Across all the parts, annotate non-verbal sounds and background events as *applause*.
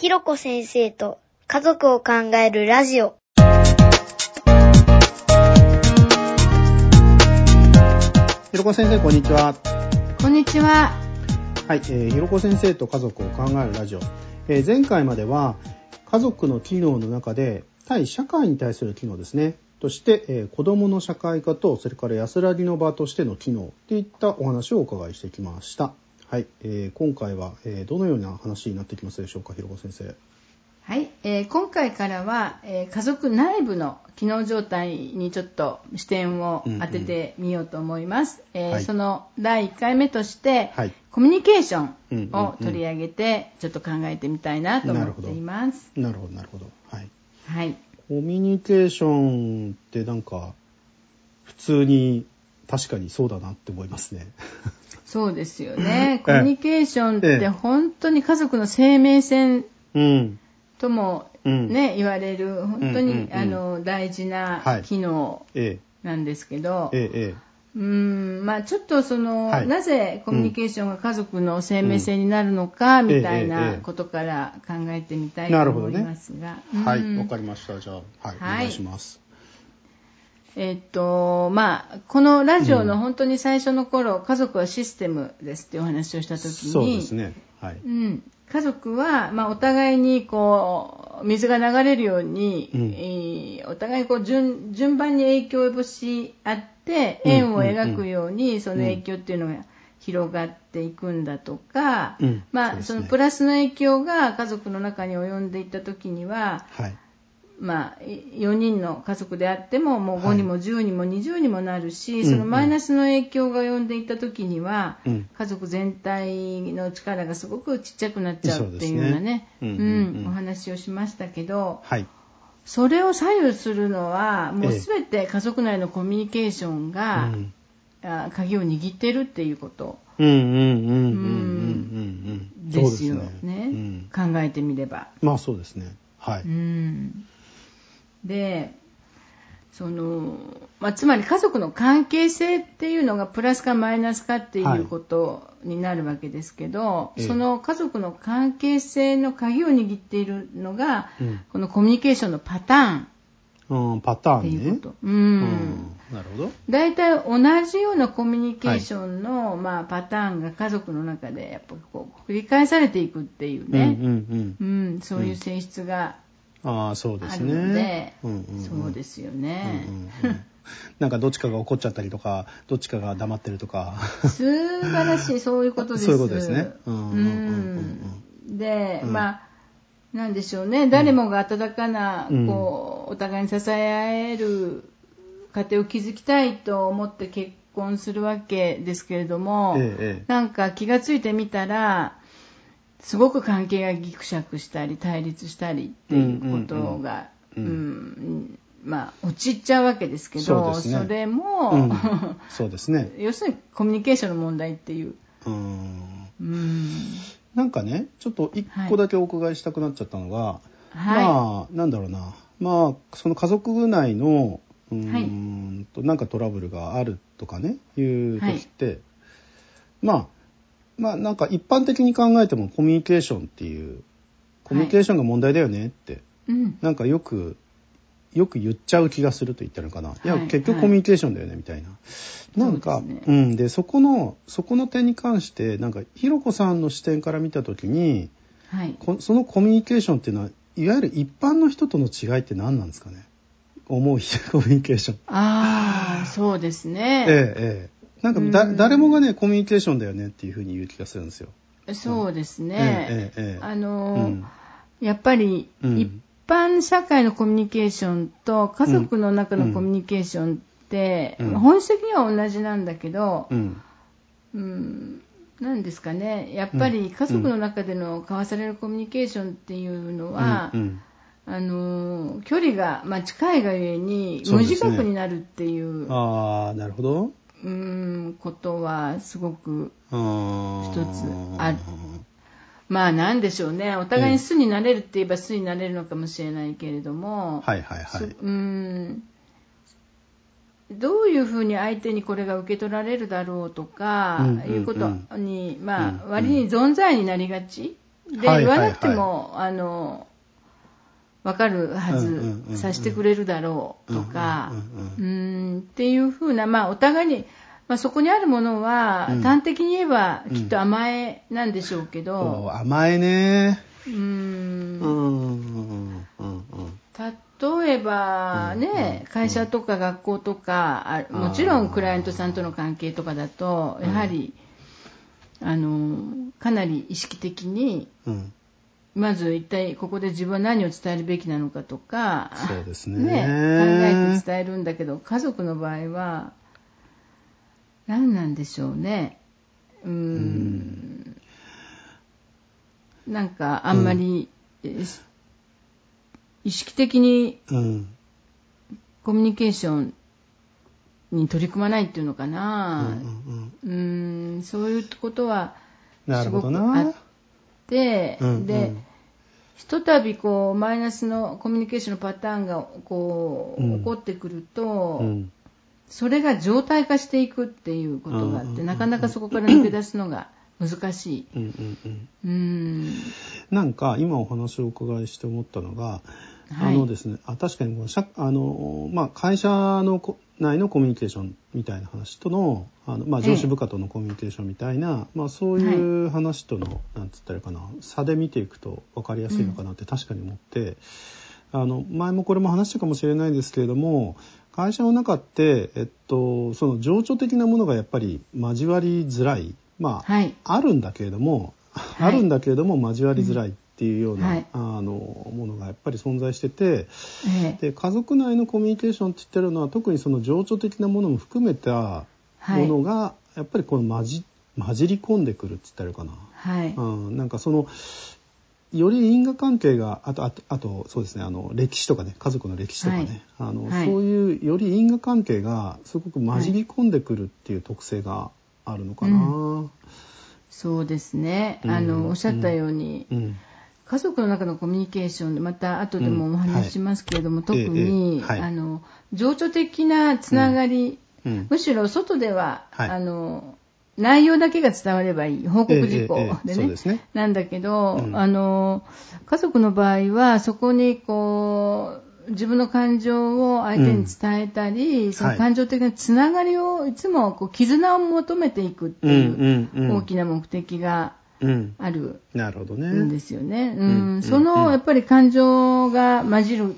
ひろこ先生と家族を考えるラジオ。ひろこ先生、こんにちは。こんにちは。はい、えー、ひろこ先生と家族を考えるラジオ。えー、前回までは、家族の機能の中で、対社会に対する機能ですね。として、えー、子供の社会化と、それから安らぎの場としての機能といったお話をお伺いしてきました。はい、えー、今回は、えー、どのような話になってきますでしょうか、ひろこ先生。はい、えー、今回からは、えー、家族内部の機能状態にちょっと視点を当ててみようと思います。うんうん、えーはい、その第1回目として、はい、コミュニケーションを取り上げて、ちょっと考えてみたいなと思っています。なるほど、なるほど。はい。はい。コミュニケーションってなんか、普通に確かにそうだなって思いますね。そうですよね。*laughs* コミュニケーションって本当に家族の生命線、うん。ともね、うん、言われる本当に、うんうんうん、あの大事な機能なんですけど、うん。まあ、ちょっとその、はい、なぜコミュニケーションが家族の生命線になるのか、みたいなことから考えてみたいと思いますが。ね、はい。わかりました。じゃあ、はい、はい、お願いします。えっとまあ、このラジオの本当に最初の頃、うん、家族はシステムですっていうお話をした時にそうですね、はい。うん、家族は、まあ、お互いにこう水が流れるように、うん。えー、お互いこう順順番に影響を及ぼし合って円を描くように、その影響っていうのが広がっていくんだとか、うん、まあ、そのプラスの影響が家族の中に及んでいった時には、はいまあ、4人の家族であってももう5にも10にも20にもなるし、はい、そのマイナスの影響が及んでいった時には、うん、家族全体の力がすごくちっちゃくなっちゃうっていうようなね、うん、お話をしましたけど、はい、それを左右するのはもう全て家族内のコミュニケーションが、ええ、鍵を握ってるっていうこと。ですよね、考えてみれば。まあそうですね。はい。うんでそのまあ、つまり家族の関係性っていうのがプラスかマイナスかっていうことになるわけですけど、はい、その家族の関係性の鍵を握っているのが、うん、このコミュニケーションのパターン。うん、パターン、ね、っていうこと。うん。うん、なるほど。大体同じようなコミュニケーションの、はい、まあ、パターンが家族の中でやっぱこう繰り返されていくっていうね。うん、うんうん、そういう性質がああそうですね。うんうんうん、そうですよね。うんうんうん *laughs* なんかどっちかが怒っちゃったりとか、どっちかが黙ってるとか。素晴らしい、そういうことです。そういうことですね。で、うん、まあ、なんでしょうね、誰もが温かな、うん、こう、お互いに支え合える家庭を築きたいと思って結婚するわけですけれども、ええ、なんか気がついてみたら、すごく関係がぎくしゃくしたり対立したりっていうことが、うん、うん、まあ陥っちゃうわけですけどそ、ね,、れも、うん、*laughs* そうですね。要するにコミュニケーションの問題っていう。うん。なんかねちょっと一個だけお伺いしたくなっちゃったのが、はい、まあなんだろうな。まあその家族内のうんと、はい、なんかトラブルがあるとかねいう時って、はい、まあまあなんか一般的に考えてもコミュニケーションっていうコミュニケーションが問題だよねって、はい、なんかよくよく言っちゃう気がすると言ったのかな、はい、いや結局コミュニケーションだよねみたいな、はい、なんかう、ね、うんでそこのそこの点に関してなんかひろこさんの視点から見た時に、はい、そのコミュニケーションっていうのはいわゆる一般の人との違いって何なんですかね。思うコミュニケーション。ああそうですね。ええええなんかだ、誰もがねコミュニケーションだよねっていうふうに言う気がするんですよ。そうですね。あの、うん、やっぱり、一般社会のコミュニケーションと家族の中のコミュニケーションって、うん、本質的には同じなんだけど、うん、うん、なんですかね。やっぱり家族の中での交わされるコミュニケーションっていうのは、あの距離が、まあ、近いがゆえに無自覚になるっていう。うね、ああなるほど。うんことはすごく一つある。まあなんでしょうね。お互いに巣になれるって言えば巣になれるのかもしれないけれども、はいはいはい。うんどういうふうに相手にこれが受け取られるだろうとか、いうことに、まあ、割に存在になりがちで、言わなくても、あの、わかるはず、さしてくれるだろうとか、うんっていうふうな、まあ、お互いに、まあ、そこにあるものは、端的に言えば、きっと甘えなんでしょうけど。甘えね。うん。例えばね、会社とか学校とか、もちろんクライアントさんとの関係とかだと、やはり、あの、かなり意識的に、まず一体ここで自分は何を伝えるべきなのかとか、そうですねね考えて伝えるんだけど、家族の場合は、何なんでしょうね。うん。なんかあんまり、うん、意識的にコミュニケーションに取り組まないっていうのかな。うん、うん、そういうことはすごくあって、うんうん、で、ひとたびこうマイナスのコミュニケーションのパターンがこう、起こってくると、それが常態化していくっていうことがあって、なかなかそこから抜け出すのが難しい。うんうんうん、なんか今お話をお伺いして思ったのが、はい、あのですね、あ確かにあの、まあ、会社の内のコミュニケーションみたいな話とのあの、まあ、上司部下とのコミュニケーションみたいな、まあ、そういう話との、はい、なんつったらいいかな。差で見ていくと分かりやすいのかなって確かに思って。あの前もこれも話したかもしれないですけれども会社の中って、えっと、その情緒的なものがやっぱり交わりづらい、まあ、はい、あるんだけれども、はい、あるんだけれども交わりづらいっていうような、はい、あのものがやっぱり存在してて、で家族内のコミュニケーションって言ってるのは特にその情緒的なものも含めたものが、やっぱりこの混じ混じり込んでくるって言ったらいいかな。はい、うん、なんかそのより因果関係があとあとあとそうですねあの歴史とかね家族の歴史とかね、はい、あの、はい、そういうより因果関係がすごく混じり込んでくるっていう特性があるのかな。うん、そうですね、あのおっしゃったように、うん、家族の中のコミュニケーションでまた後でもお話ししますけれども、はい、特に、ええあの情緒的なつながり、むしろ外では、あの内容だけが伝わればいい報告事項でね,、ね。なんだけど、うん、あの家族の場合はそこにこう自分の感情を相手に伝えたり、うん、その感情的なつながりをいつもこう絆を求めていくっていう大きな目的がある。んですよね。うん、そのやっぱり感情が混じる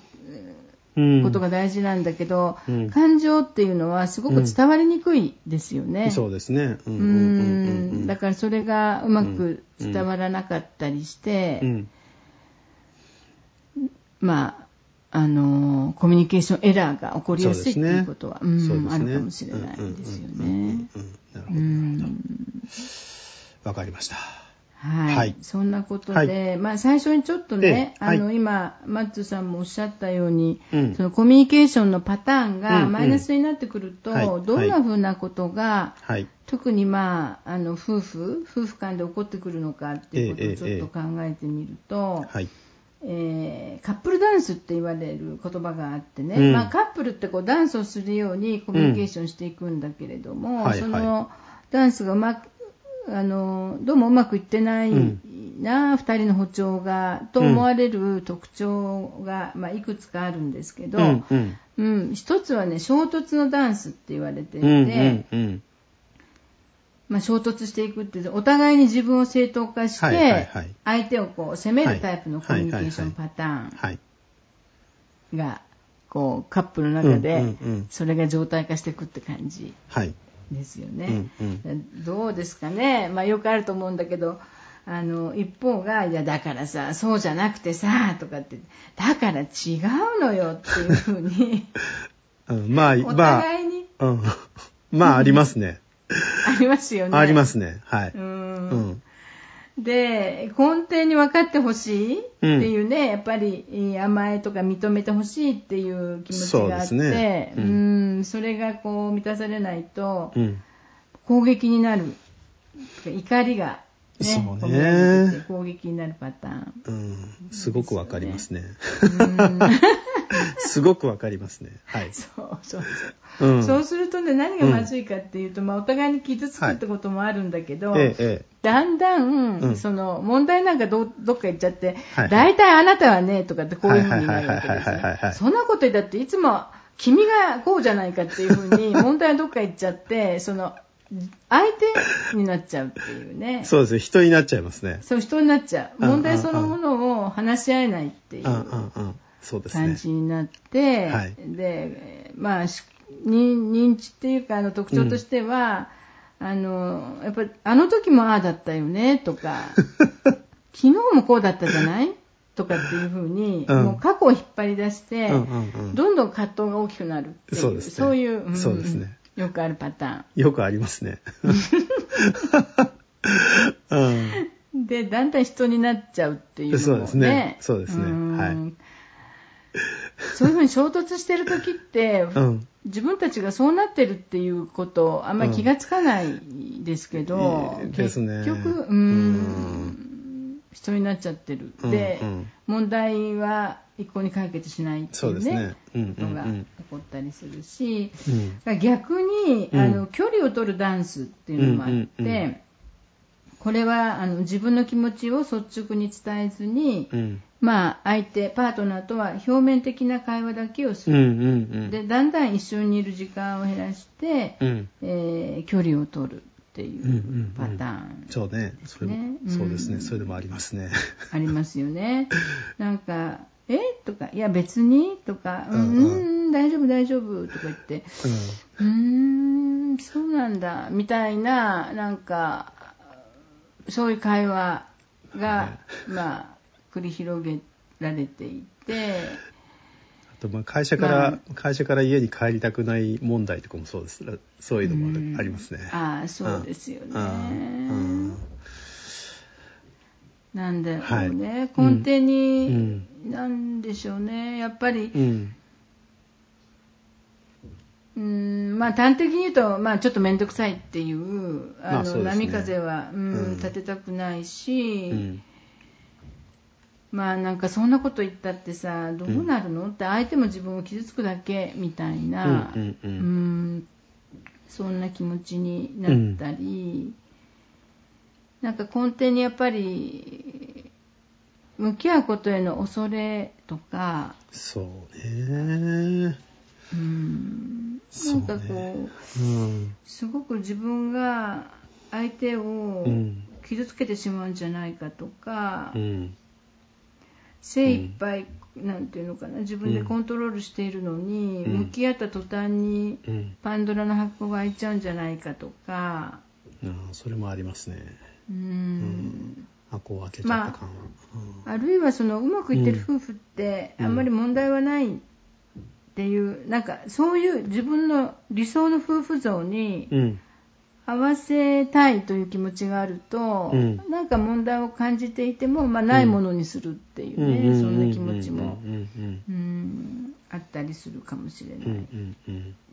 ことが大事なんだけど、うん、感情っていうのはすごく伝わりにくいですよね。うん、そうですね。うんだからそれがうまく伝わらなかったりして、まあ、あのコミュニケーションエラーが起こりやすいっていうことは、う、ね、ん、ね、あるかもしれないですよね。なるほど。わかりました。はい、はい、そんなことで、はい、まあ、最初にちょっとね、あの、今、マッツさんもおっしゃったように、うん、そのコミュニケーションのパターンがマイナスになってくると、うんうん、どんなふうなことが、はい、特に、まあ、あの夫婦、夫婦間で起こってくるのかっていうことをちょっと考えてみると、ええー、カップルダンスって言われる言葉があってね、うん、まあ、カップルってこうダンスをするようにコミュニケーションしていくんだけれども、はいはい、そのダンスがうまくあのどうもうまくいってないな、うん、2人の歩調がと思われる特徴が、まあ、いくつかあるんですけど、うんうん。うん、一つはね衝突のダンスって言われていて、うんうんうん。まあ、衝突していくってお互いに自分を正当化して、相手をこう責めるタイプのコミュニケーションパターンがこうカップルの中でそれが状態化していくって感じ。はいですよね。うんうん、どうですかね、まあ、よくあると思うんだけどあの一方が「いやだからさそうじゃなくてさ」とかって「だから違うのよ」っていうふうに *laughs* うん、まあお互いに、*laughs* まあ、うん、まあありますね。*laughs* ありますよね。ありますね。はい。うんうんで、根底に分かってほしいっていうね、うん、やっぱり甘えとか認めてほしいっていう気持ちがあって、ね。うん、うん。それがこう満たされないと、攻撃になる、怒りが、ね、そうね。攻撃になるパターン、うん、すごく分かりますね。*laughs* すごくわかりますね。はい。そうそうそう。うん、そうするとね、何がまずいかっていうと、うん、まあ、お互いに傷つくってこともあるんだけど、はいええ、だんだん、うん、その、問題なんかどどっか行っちゃって、はいはい、大体あなたはね、とかってこういうふうになるわけですね。そんなこと言ったって、いつも、君がこうじゃないかっていうふうに、*laughs* 問題はどっか行っちゃって、その、相手になっちゃうっていうね。そうですね。人になっちゃいますね。そう、人になっちゃう。問題そのものを話し合えないっていう感じになって、はい、で、まあ、認知っていうか、あの特徴としては、うん、あの、やっぱり、あの時もああだったよね、とか、*laughs* 昨日もこうだったじゃない？とかっていうふうに、うん、もう過去を引っ張り出して、うんうんうん、どんどん葛藤が大きくなるっていう、そうですね、そういう、うん、そうですね。よくあるパターン。よくありますね。*laughs* うん、で、だんだん人になっちゃうっていうのも、ね、そうですね。そうですね。はい。*laughs* そういうふうに衝突してる時って、うん、自分たちがそうなってるっていうことあんまり気がつかないですけど、うん、結局、うん、人になっちゃってる。で、うんうん、問題は一向に解決しないっていうね、ことが起こったりするし、うん、逆に、あの距離を取るダンスっていうのもあって、これはあの自分の気持ちを率直に伝えずに、まあ、相手パートナーとは表面的な会話だけをする、でだんだん一緒にいる時間を減らして、うん、えー、距離を取るっていうパターン、そうね。それも、そうですね。それでもありますね。ありますよね。*laughs* なんかえ？とか、いや別に？とか、うん、うん、大丈夫大丈夫とか言って、うん、ん、そうなんだ、みたいな、なんか、そういう会話が、まあ、繰り広げられていて、あとまあ会社から、まあ、会社から家に帰りたくない問題とかもそうです。そういうのもありますね。ああ、そうですよね。なんだろうね、はい、根底に、うん、なんでしょうね。やっぱり、うん。うんまあ、端的に言うと、まあ、ちょっと面倒くさいっていうあの、ね、波風は、うん、立てたくないし、うん、まあなんかそんなこと言ったってさどうなるの、って相手も自分を傷つくだけみたいな、うんそんな気持ちになったり、なんか根底にやっぱり向き合うことへの恐れとかそうねうん。なんかこう、ね。うん、すごく自分が相手を傷つけてしまうんじゃないかとか、うん、精一杯、うん、なんていうのかな自分でコントロールしているのに、向き合った途端にパンドラの箱が開いちゃうんじゃないかとか、あそれもありますね。うん、箱を開けちゃった感は、まあ、あるいはそのうまくいってる夫婦ってあんまり問題はないっていう、なんかそういう自分の理想の夫婦像に合わせたいという気持ちがあると、うん、なんか問題を感じていても、まあ、ないものにするっていうね、そんな気持ちもあったりするかもしれない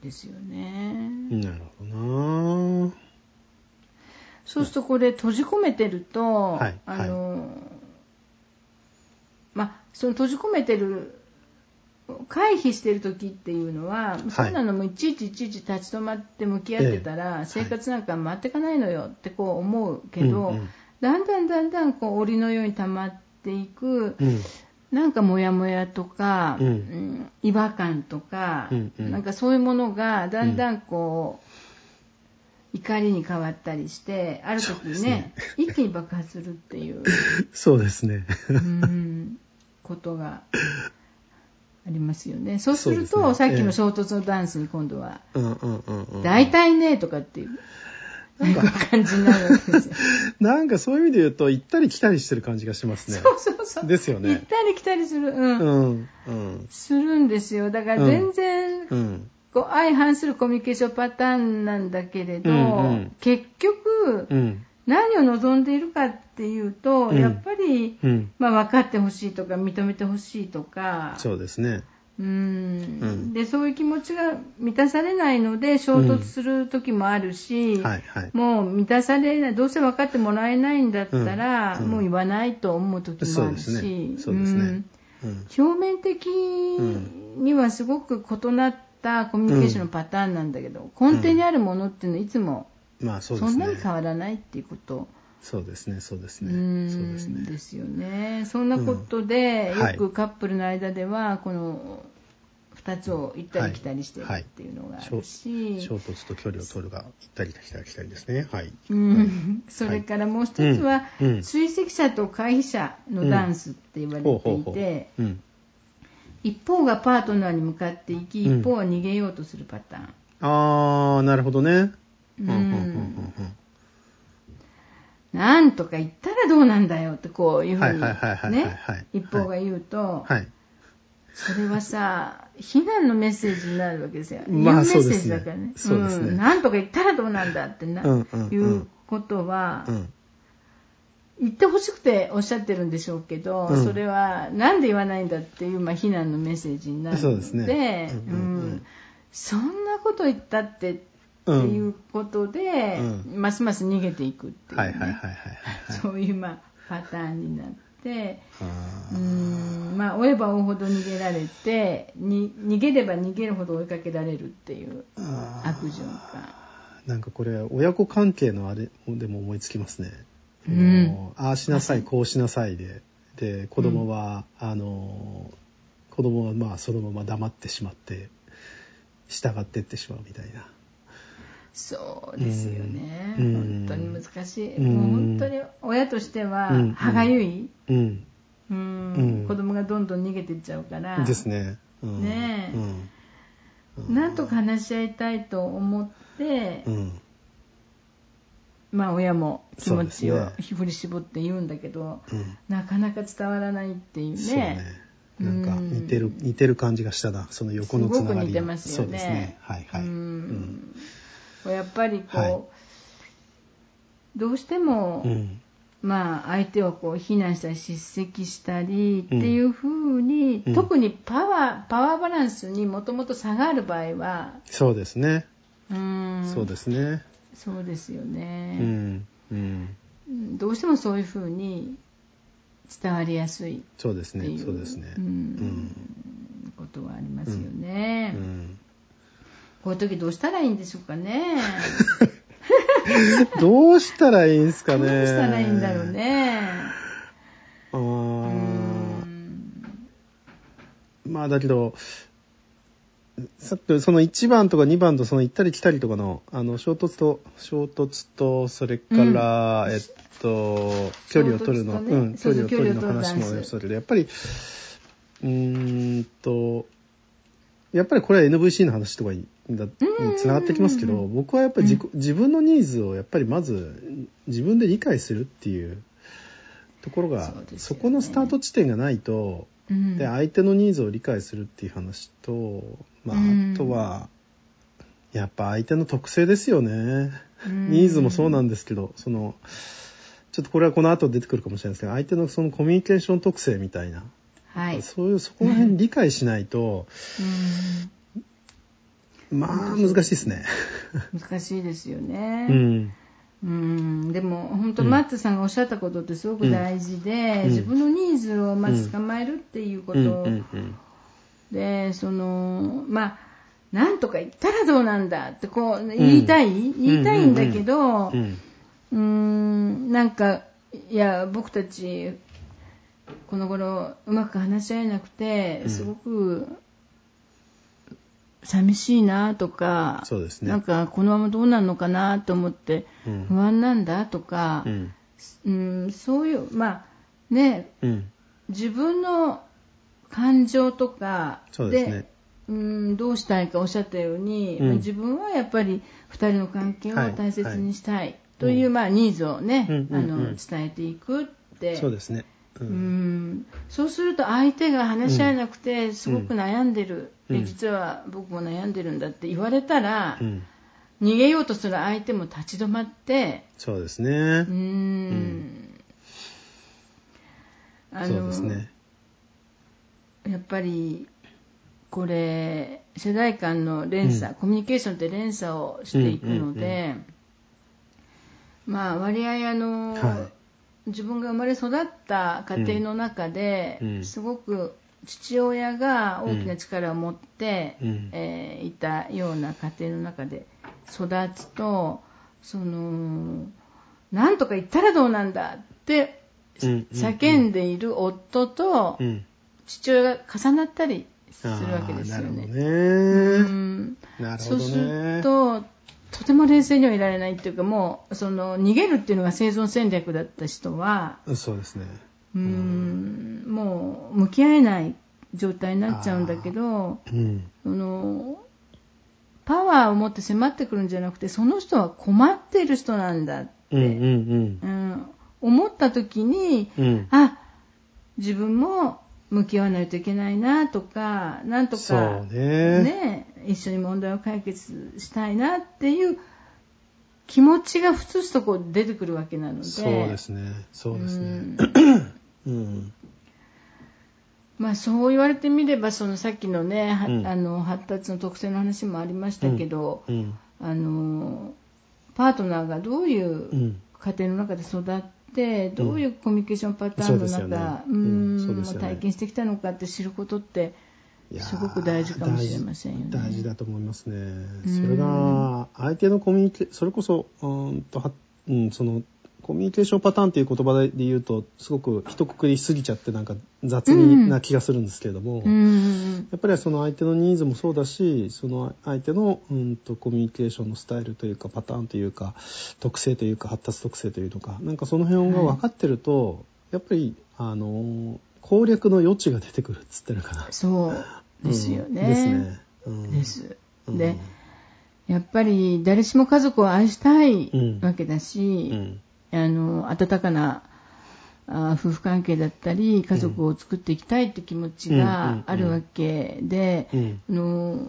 ですよね。なるほどな。そうするとこれ閉じ込めてると、はい、あの、はい、まあ、その閉じ込めてる回避してる時っていうのは、はい、そんなのもいちいちいちいち立ち止まって向き合ってたら、生活なんか回っていかないのよってこう思うけど、うんうん、だんだんだんだんこう檻のように溜まっていく、うん、なんかモヤモヤとか、うん、うん、違和感とか、うんうん、なんかそういうものがだんだんこう、怒りに変わったりしてある時にね、ね、一気に爆発するっていう。*laughs* そうですね。うん。ことがありますよねそうすると、ね、さっきの衝突のダンスに今度は「大体ね」とかっていうなんか感じになるわけですよ。*laughs* なんかそういう意味で言うと、行ったり来たりしてる感じがしますね。そうそうそう。ですよね。行ったり来たりする。うん。うん。うん、するんですよ。だから全然、うん、こう相反するコミュニケーションパターンなんだけれど、うんうん、結局、うん、何を望んでいるかっていうと、うん、やっぱり、うん、まあ、分かってほしいとか認めてほしいとか。そうですね。うん、でそういう気持ちが満たされないので衝突する時もあるし、はいはい、もう満たされないどうせ分かってもらえないんだったら、もう言わないと思う時もあるし。表面的にはすごく異なったコミュニケーションのパターンなんだけど、根底にあるものっていうのはいつもそんなに変わらないっていうこと。そうですね、そうですね。そうですね。ですよね。そんなことで、よくカップルの間では、この2つを行ったり来たりしてるっていうのがあるし、衝突と距離を取るが行ったり来たり来たりですね。はい。うん、それからもう一つは、追跡者と回避者のダンスって言われていて、一方がパートナーに向かっていき、一方は逃げようとするパターン。あー、なるほどね。なんとか言ったらどうなんだよってこういうふうにね一方が言うと、はい、それはさ非難のメッセージになるわけですよ。*laughs* まあ、メッセージだからね。そうですね。うん、なんとか言ったらどうなんだってな、うんうん、いうことは、うん、言ってほしくておっしゃってるんでしょうけど、うん、それはなんで言わないんだっていう、まあ、非難のメッセージになるので、うん、そんなこと言ったってっていうことで、ますます逃げていくっていう、ね、そういう、まあ、パターンになって。てうん。まあ追えば追うほど逃げられてに逃げれば逃げるほど追いかけられるっていう悪循環。なんかこれ親子関係のあれでも思いつきますね、うん、ああしなさいこうしなさいで。で子供は、うん、あの子供はまあそのまま黙ってしまって従っていってしまうみたいなそうですよね、うん、本当に難しい、うん、もう本当に親としては歯がゆい、うん、うん、子供がどんどん逃げていっちゃうから。ですね、ねえ、なんとか話し合いたいと思って、まあ親も気持ちを振り絞って言うんだけど、なかなか伝わらないっていうね。なんか似てる、似てる感じがしたな。その横のつながりすごく似てますよね。そうですね。はいはい、うんやっぱりこう、はい、どうしても、うん、まあ相手をこう非難したり叱責したりっていうふうに、うん、特にパワーパワーバランスにもともと差がある場合はそうですね。うん。そうですね。そうですよね、うん。うん、どうしてもそういうふうに伝わりやすいそうですね。そうですね、うん、ことはありますよね、うんこういう時どうしたらいいんでしょうかね。*laughs* どうしたらいいんですかね。どうしたらいいんだろうね。あまあだけど、さっきその1番とか2番とその行ったり来たりとかのあの衝突と衝突とそれから、うん、えっと距離を取るの、ね、うん距離を取るの話もそれでやっぱりうんとやっぱりこれは NVC の話とかにつながってきますけど、僕はやっぱり自,、自分のニーズをやっぱりまず自分で理解するっていうところがそ,、このスタート地点がないと、で相手のニーズを理解するっていう話と、まあ、あとはやっぱ相手の特性ですよね。ニーズもそうなんですけどそのちょっとこれはこの後出てくるかもしれないですけど相手のそのコミュニケーション特性みたいな。はい、そういうそこら辺理解しないと、うん、まあ難しいですね。難しいですよね。うん。うん。でも本当、マッツさんがおっしゃったことってすごく大事で、うん、自分のニーズをまず捕まえるっていうこと、でそのまあなんとか言ったらどうなんだってこう言いたい、言いたいんだけど、うん、なん。かいや僕たちこの頃うまく話し合えなくてすごく寂しいなとか、そうですね、なんかこのままどうなるのかなと思って不安なんだとか、うん、うん、そういうまあね、うん、自分の感情とかでで、ね、うん、どうしたいかおっしゃったように、うん、自分はやっぱり2人の関係を大切にしたいという、はいはい、まあ、ニーズをね、あの伝えていくって。そうですね。うん、そうすると相手が話し合えなくてすごく悩んでる、うん、実は僕も悩んでるんだって言われたら、うん、逃げようとする相手も立ち止まってそうですね。うん、あのそうですね。やっぱりこれ世代間の連鎖、コミュニケーションって連鎖をしていくので、まあ割合あの、はい。自分が生まれ育った家庭の中で、すごく父親が大きな力を持って、うん、えー、いたような家庭の中で育つとそのなんとか言ったらどうなんだって叫んでいる夫と父親が重なったりするわけですよね。そうするととても冷静にはいられないっていうかもうその逃げるっていうのが生存戦略だった人はそうですねうん。もう向き合えない状態になっちゃうんだけど、うん、そのパワーを持って迫ってくるんじゃなくてその人は困っている人なんだって、うん、うんうん、思った時に、うん、あ自分も向き合わないといけないなとかなんとかね、ね、一緒に問題を解決したいなっていう気持ちがふつふつとこう出てくるわけなので。そうですね。そうですね、*laughs* うん、まあそう言われてみればそのさっきのね、うん、あの発達の特性の話もありましたけど、うん、あのパートナーがどういう家庭の中で育ってってどういうコミュニケーションパターンの中、うん、体験してきたのかって知ることってすごく大事かもしれませんよね。大事だと思いますね。それが相手のコミュニケそれこそうんとうん、そのコミュニケーションパターンっていう言葉で言うとすごく一括りすぎちゃってなんか雑にな気がするんですけれども、うん、やっぱりその相手のニーズもそうだしその相手の、うんと、コミュニケーションのスタイルというかパターンというか特性というか発達特性というのかなんかその辺が分かってると、はい、やっぱりあの攻略の余地が出てくるっつってるかな。そうですよね。うん、ですね。うん、です。で、やっぱり誰しも家族を愛したいわけだし、うんあの温かなあ夫婦関係だったり家族を作っていきたいって気持ちがあるわけで、あの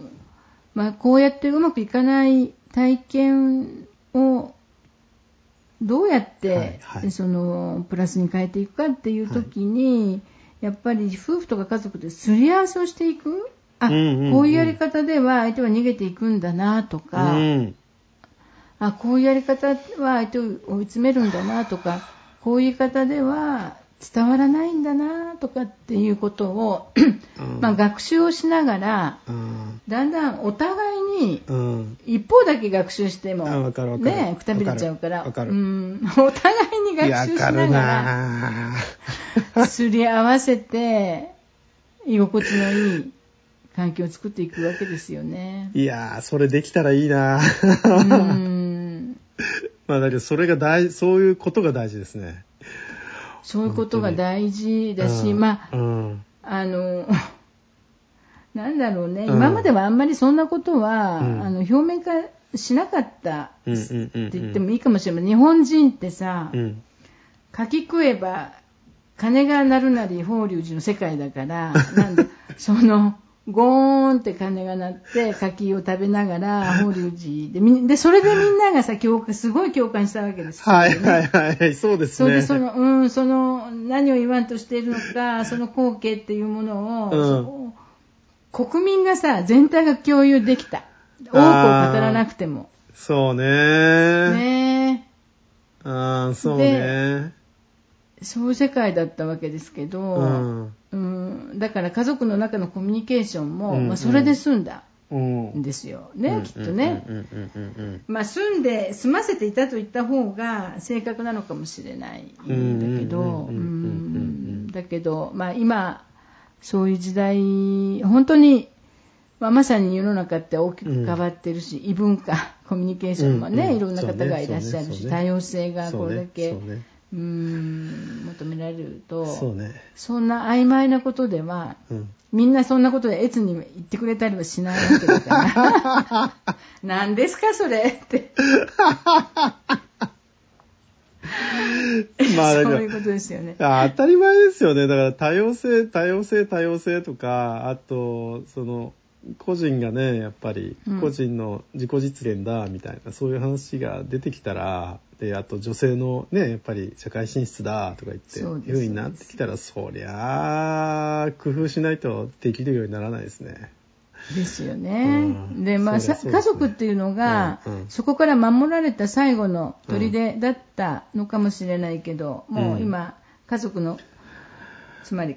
まあ、こうやってうまくいかない体験をどうやって、はいはい、そのプラスに変えていくかっていう時に、はい、やっぱり夫婦とか家族ですり合わせをしていく？あ、うんうんうん、こういうやり方では相手は逃げていくんだなとか、うん、あこういうやり方は相手を追い詰めるんだなとかこういう言い方では伝わらないんだなとかっていうことをまあ学習をしながら、だんだんお互いに一方だけ学習しても、ねくたびれちゃうから。うん、お互いに学習しながらすり合わせて居心地のいい環境を作っていくわけですよね。いやー、それできたらいいなまあだけどそれが大、そういうことが大事ですね。そういうことが大事だし、まあ、うん、あの、*laughs* なんだろうね、うん、今まではあんまりそんなことは、うん、あの表面化しなかったって言ってもいいかもしれない。日本人ってさ、うん、柿食えば金が鳴るなり法隆寺の世界だから、なんだ、その、ゴーンって鐘が鳴って柿を食べながら法隆寺でみでそれでみんながさ共感すごい共感したわけです。よ、ね、はいはいはい。そうですね。それでそのうんその何を言わんとしているのかその光景っていうものを、うん、国民がさ全体が共有できた。多くを語らなくても。そうね。ね。ああそうねそういう世界だったわけですけど、うん、うん、だから家族の中のコミュニケーションも、うんうん、まあ、それで済んだん。ですよ。ね、うん、きっとね。まあ、住んで、済ませていたと言った方が正確なのかもしれないんだけど、だけど、まあ、今、そういう時代、本当に、まあ、まさに世の中って大きく変わってるし、異文化、コミュニケーションもね、いろんな方がいらっしゃるし、多様性がこれだけ。うん求められるとそう、ね、そんな曖昧なことでは、うん、みんなそんなことで越に言ってくれたりはしないわけだから *laughs* 何ですかそれってまあ、そういうことですよね。当たり前ですよね。だから多様性、多様性、多様性とか、あと、その、個人がね、やっぱり、個人の自己実現だ、みたいな、そういう話が出てきたら、であと女性のねやっぱり社会進出だとか言っていうふうになってきたらそりゃあ工夫しないとできるようにならないですね。ですよね。うん、で、まあ、ね、家族っていうのが、うんうん、そこから守られた最後の砦だったのかもしれないけど、もう今、家族のつまり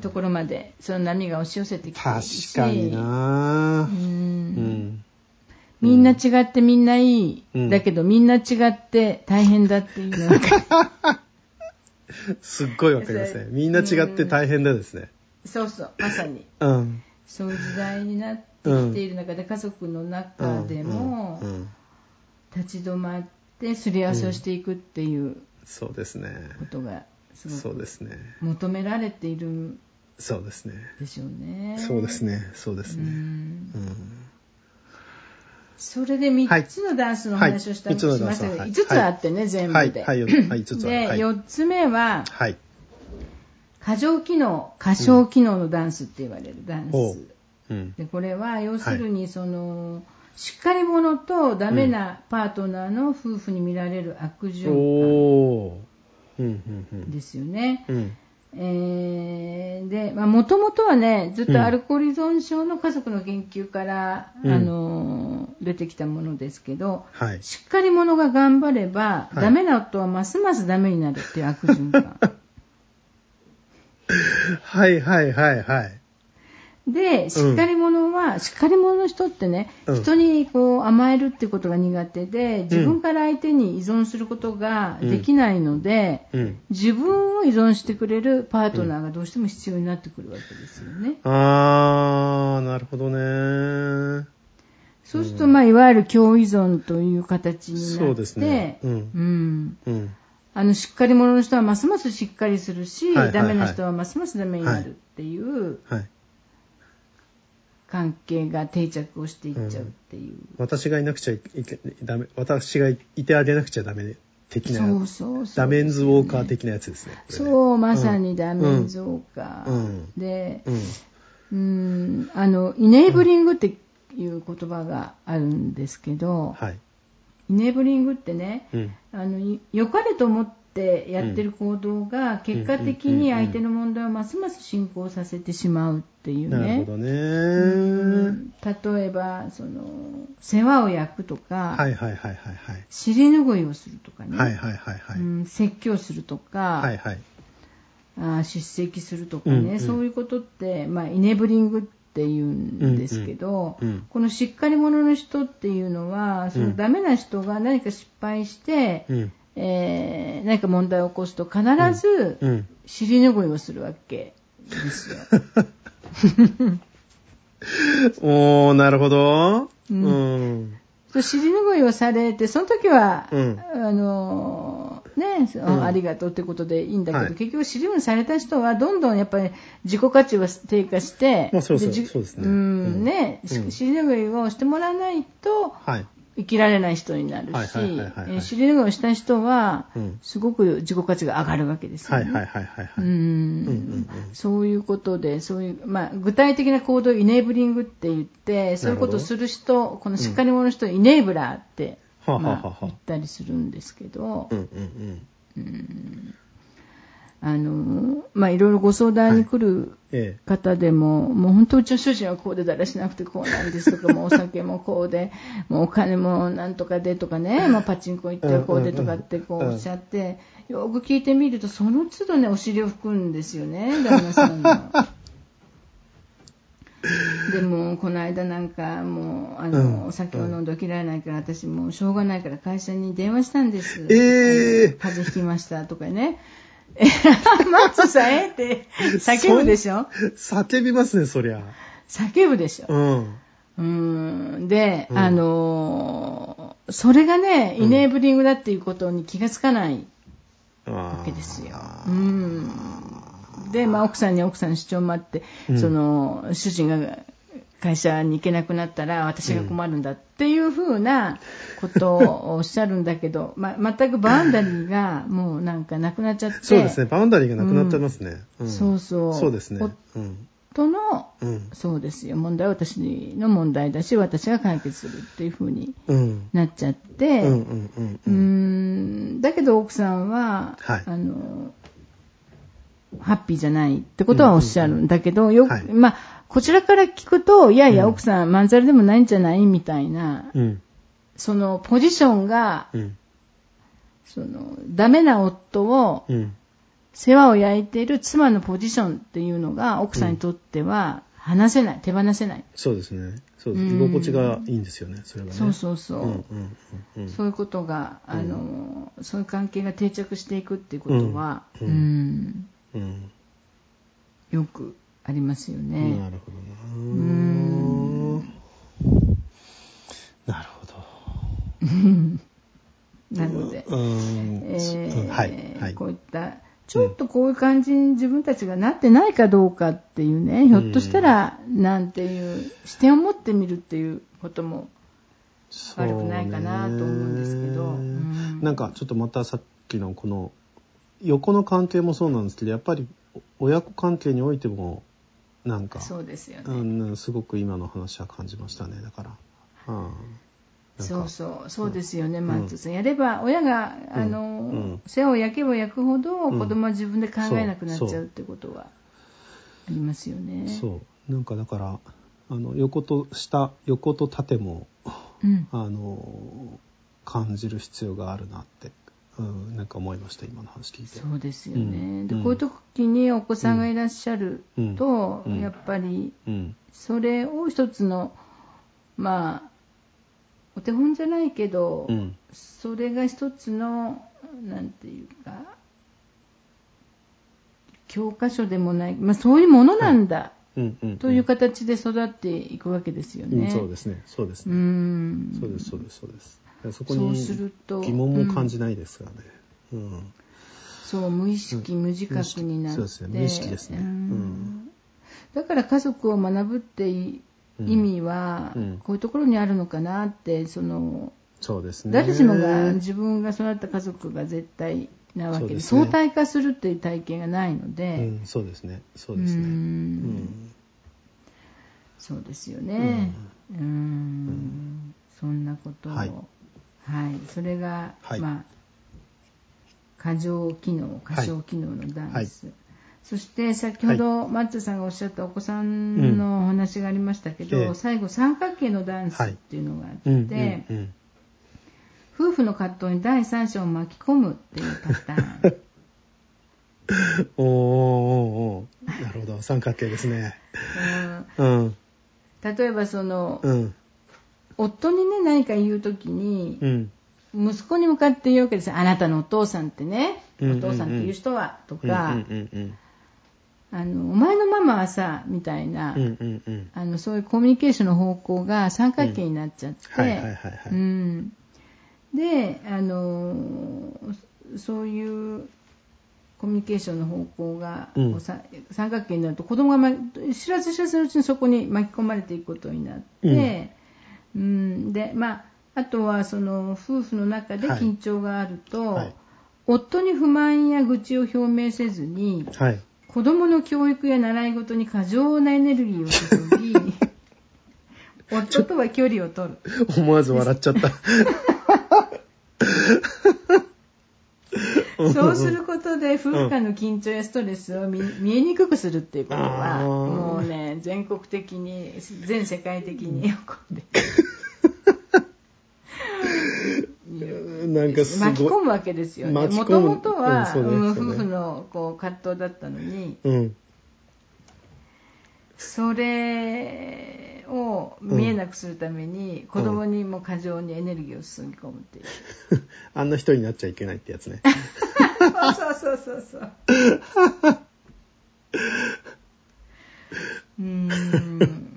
ところまでその波が押し寄せてきて確かにな。うん、うん。みんな違ってみんないい、うん、だけどみんな違って大変だっていうのが *laughs* すっごいわかりますねみんな違って大変だですね、そうそうまさに、うん、そういう時代になってきている中で、家族の中でも、立ち止まってすり合わせをしていくっていうそうですね。ことがすごくそうですね。求められているそうですねでしょうね。そうですね。そうですね。うん。それで3つのダンスの話をしたりしましたけど、5つあってね、全部で。はい、はい、5つで、4つ目は、はい、過剰機能、過小機能のダンスって言われるダンス。うん、でこれは、要するに、その、しっかり者とダメなパートナーの夫婦に見られる悪循環ですよね。うんえー、で、まあ、もともとはね、ずっとアルコール依存症の家族の研究から、うん、あの、出てきたものですけど、はい、しっかり者が頑張れば、はい、ダメな夫はますますダメになるっていう悪循環。はいはいはいはい。で、しっかり者は、うん、しっかり者の人ってね、うん、人にこう甘えるってことが苦手で、自分から相手に依存することができないので、うん、自分を依存してくれるパートナーがどうしても必要になってくるわけですよね。あー、なるほどね。そうすると、まあ、いわゆる共依存という形になって、そうですね。うん。うん。あの、しっかり者の人はますますしっかりするし、はいはいはい、ダメな人はますますダメになるっていう、はい関係が定着をしていっちゃうっていう。うん、私がいなくちゃいけダメ、私がいてあげなくちゃダメ的な、そうそうダメンズウォーカー的なやつですね。そう、まさにダメンズウォーカー。うん、で、うん、あの、イネーブリングっていう言葉があるんですけど、はい、イネーブリングってね、あの、良かれと思ってってやってる行動が結果的に相手の問題をますます進行させてしまうっていうね。なるほどね。例えば、その、世話を焼くとか、はいはいはいはい、はい。尻拭いをするとかね。はいはいはいはい。うん、説教するとか、はいはい。あ叱責するとかね、うんうん、そういうことって、まあ、イネブリングっていうんですけど、うんうん、このしっかり者の人っていうのは、そのダメな人が何か失敗して、うんえー、何か問題を起こすと必ず尻拭いをするわけですよ。*laughs* おー、なるほど。うん。うん、尻拭いをされて、その時は、うん、あのね、うん、ありがとうってことでいいんだけど、はい、結局尻拭いされた人はどんどんやっぱり自己価値は低下して、まあ、そうそうそうですね。うん、ね、尻拭いをしてもらわないと、はい、生きられない人になるし、尻拭いをした人は、すごく自己価値が上がるわけですよね。そういうことで、そういう、まあ、具体的な行動をイネーブリングって言って、そういうことをする人、このしっかり者の人をイネーブラーって、まあ、言ったりするんですけど、うんあの、まあ、いろいろご相談に来る方でも、はいええ、もう本当うちの主人はこうでだらしなくてこうなんですとか、*laughs* もうお酒もこうで、もうお金もなんとかでとかね、まあ、パチンコ行ってはこうでとかってこうおっしゃって、よく聞いてみると、その都度ね、お尻を拭くんですよね、旦那さんの。*laughs* でも、この間なんか、もう、あの、うん、お酒を飲んで起きられないから、私もうしょうがないから会社に電話したんです。えー、風邪ひきましたとかね。*laughs* マツさん、えって叫ぶでしょ？叫びますね、そりゃ。叫ぶでしょ？うん。うんで、うん、あのー、それがね、イネーブリングだっていうことに気がつかないわけですよ。うん。で、まあ、奥さんに奥さんの主張もあって、うん、その、主人が会社に行けなくなったら私が困るんだっていうふうなことをおっしゃるんだけど、ま、全くバウンダリーがもうなんかなくなっちゃって。そうですね、バウンダリーがなくなってますね。うん、そうそう。そうですね。夫の、うん、そうですよ、問題は私の問題だし、私が解決するっていうふうになっちゃって、うん、だけど奥さんは、はい、あの、ハッピーじゃないってことはおっしゃるんだけど、よく、はい、まあ、こちらから聞くと、いやいや、奥さん、まんざらでもないんじゃない？みたいな、うん、そのポジションが、うん、その、ダメな夫を、うん、世話を焼いている妻のポジションっていうのが奥さんにとっては離せない、手放せない。そうですね。そうです。居心地がいいんですよね、それがね。そうそうそう。うんうんうんうん、そういうことが、あの、うん、そういう関係が定着していくっていうことは、うん、うん、よくありますよね。なるほどな。うん。なるほど。なので、えーはい。はい、こういったちょっとこういう感じに自分たちがなってないかどうかっていうね、ひょっとしたら、なんていう視点を持ってみるっていうことも悪くないかなと思うんですけど。うん、なんかちょっとまたさっきのこの横の関係もそうなんですけど、やっぱり親子関係においても、なんか、そうですよね、うん。すごく今の話は感じましたね、だから。うん。そうそう。そうですよね、うん、マッツさん、やれば親があの、うん、世話を焼けば焼くほど子供は自分で考えなくなっちゃうってことはありますよね。そう。なんかだからあの横と下横と縦も、うん、あの感じる必要があるなって、うん、なんか思いました今の話聞いて。そうですよね。でこういう時にお子さんがいらっしゃると、やっぱりそれを一つのまあお手本じゃないけど、うん、それが一つのなんていうか教科書でもない、まあ、そういうものなんだ、はいうんうんうん、という形で育っていくわけですよね。うん、そうですね。そうですね。うんそうですそうですそうです。そこに疑問も感じないですからね。うん、そう無意識、無自覚になって、そうですね。無意識ですね。うん、だから家族を学ぶって意味はこういうところにあるのかなってそのそうですね。誰しもが自分が育った家族が絶対なわけで、ね、相対化するっていう体験がないので、うん、そうですね。そうですね、うん、そうですよね。うん、そんなことを、はい、はい、それが、はい、まあ過剰機能過小機能のダンス、はい。そして先ほど、マッツさんがおっしゃったお子さんのお話がありましたけど、うん、最後三角形のダンスっていうのがあって、はいうんうんうん、夫婦の葛藤に第三者を巻き込むっていうパターン。*laughs* おーおーなるほど。三角形ですね。*laughs* う。ん、うん、例えばその、うん、夫にね何か言う時に、息子に向かって言うわけですあなたのお父さんってね、お父さんっていう人は、とか、うんうんうんあのお前のママはさみたいな、うんうんうん、あのそういうコミュニケーションの方向が三角形になっちゃってであのそういうコミュニケーションの方向が、うん、三角形になると子供が、ま、知らず知らずのうちにそこに巻き込まれていくことになって、うん、うん、でまああとはその夫婦の中で緊張があると、はい。はい、夫に不満や愚痴を表明せずに、はい。子供の教育や習い事に過剰なエネルギーを注ぎ、*laughs* 夫とは距離を取る。思わず笑っちゃった。*laughs* そうすることで夫婦間の緊張やストレスを見えにくくするっていうことは、もうね、全国的に、全世界的に起こって。*laughs* なんかすごい。巻き込むわけですよね。もともとは、うん、夫婦のこう葛藤だったのに、うん、それを見えなくするために、うん、子供にも過剰にエネルギーを注ぎ込むっていう。*laughs* あんな人になっちゃいけないってやつね。*laughs* そうそうそうそう。うん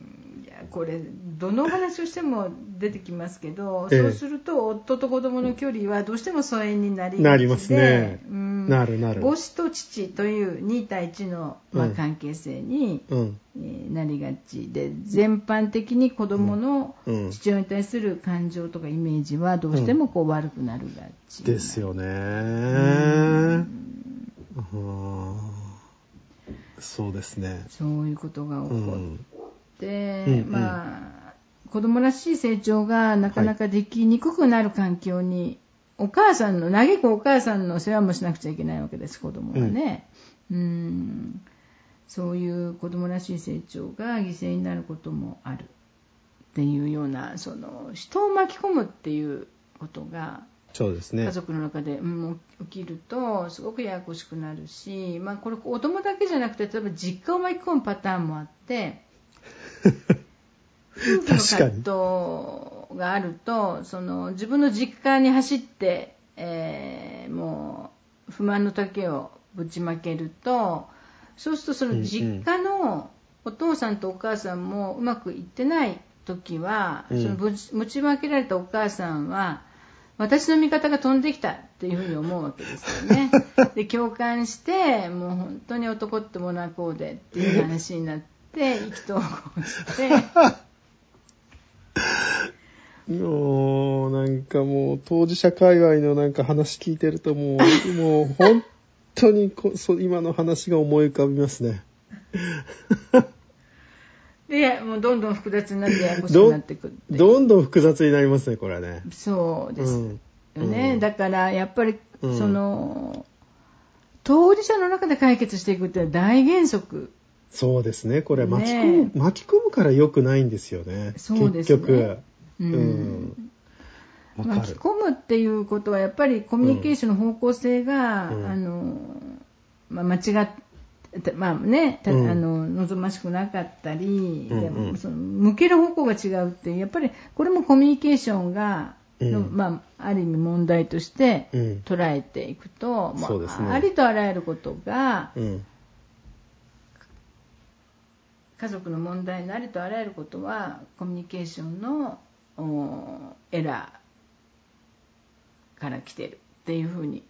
これどの話をしても出てきますけど、ええ、そうすると夫と子供の距離はどうしても疎遠になりなりますね、うん、なるなる母子と父という2対1の、まあ、関係性に、うん。えー、なりがちで全般的に子供の父親に対する感情とかイメージはどうしてもこう悪くなるがち、ですよね、うん。そうですね。そういうことが起こって、うん。うん、まあ子供らしい成長がなかなかできにくくなる環境に、はい、お母さんの嘆くお母さんの世話もしなくちゃいけないわけです子供はね、うん、うん。そういう子供らしい成長が犠牲になることもあるっていうようなその人を巻き込むっていうことがそうですね。家族の中で、うん、起きるとすごくややこしくなるし、まあ、これ子供だけじゃなくて例えば実家を巻き込むパターンもあって *laughs* 夫婦の葛藤があるとその自分の実家に走って、えー、もう不満の丈をぶちまけるとそうするとその実家のお父さんとお母さんもうまくいってない時は、うん、そのぶちまけられたお母さんは私の味方が飛んできたっていうふうに思うわけですよね。*laughs* で共感してもう本当に男ってもなこうでっていう話になって意気投合して。*laughs* もうなんかもう当事者界隈のなんか話聞いてるともうもう本当にこそ今の話が思い浮かびますね。で、もうどんどん複雑になってややこしくなってくる *laughs* どんどん複雑になりますね、これはね。そうですよね。うん、だからやっぱり、その、当事者の中で解決していくっていうのは大原則。そうですね。これ巻き込む、ね、巻き込むから良くないんですよね。そうですね。結局。うん、うん。巻き込むっていうことはやっぱりコミュニケーションの方向性が、うん、あのまあ、間違っまあね、あの望ましくなかったり、うん、でもその向ける方向が違うっていうやっぱりこれもコミュニケーションが、のまあ、ある意味問題として捉えていくと、まあ、ね、ありとあらゆることが、家族の問題のありとあらゆることはコミュニケーションのエラーから来てるっていうふうに。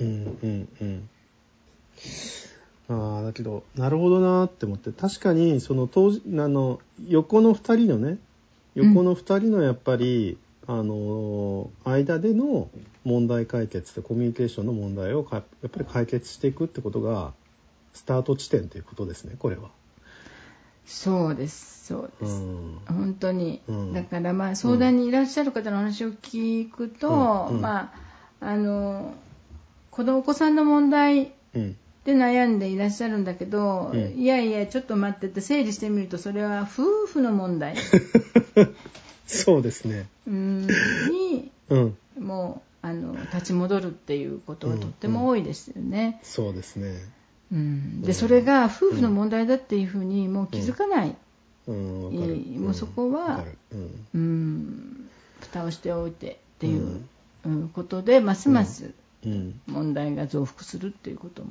うんうんうんああだけどなるほどなって思って確かにその当時あの横の2人のね横の2人のやっぱり、うん、あの間での問題解決でコミュニケーションの問題をやっぱり解決していくってことがスタート地点ということですねこれは。そうですそうです、うん、本当に、うん、だからまあ相談にいらっしゃる方の話を聞くと、まああの子供お子さんの問題で悩んでいらっしゃるんだけど、うん、いやいやちょっと待ってって整理してみるとそれは夫婦の問題。*laughs* そうですね。うん。に、うん、もうあの立ち戻るっていうことはとっても多いですよね、うんうん、そうですね、うん、でそれが夫婦の問題だっていうふうにもう気づかない、うん、もうそこは、うん。蓋をしておいてっていうことでますます問題が増幅するっていうことも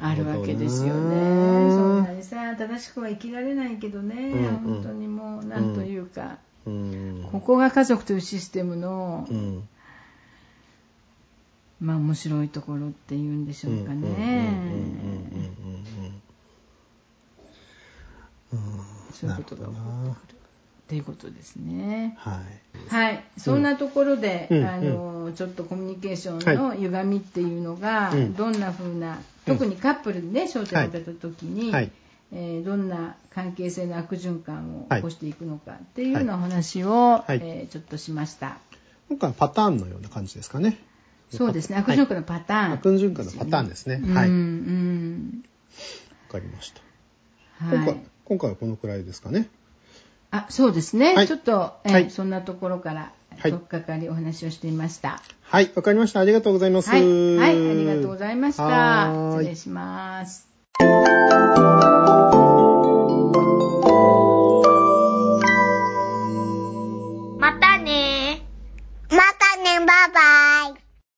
あるわけですよね。そんなにさ正しくは生きられないけどね、うんうん、本当にもうなんというか、うん、ここが家族というシステムの、うん、まあ面白いところっていうんでしょうかね。そういうことが起こってくる。っていうことですね。はい。はい。そんなところで、うん、あの、ちょっとコミュニケーションの歪みっていうのが、どんな風な特にカップルにね焦点を当てた時に、はい、えー、どんな関係性の悪循環を起こしていくのかっていうようなお話を、はい、えー、ちょっとしました今回はパターンのような感じですかねそうですね。悪循環のパターン、ね、悪循環のパターンですね。はい。うん。わかりました。はい、今回、今回はこのくらいですかね。あ、そうですね。はい、ちょっと、えーはい、そんなところから、とっかかりお話をしてみました。はい、わかりました。ありがとうございます。はい、ありがとうございました。失礼します。またね。またね、バイバイ。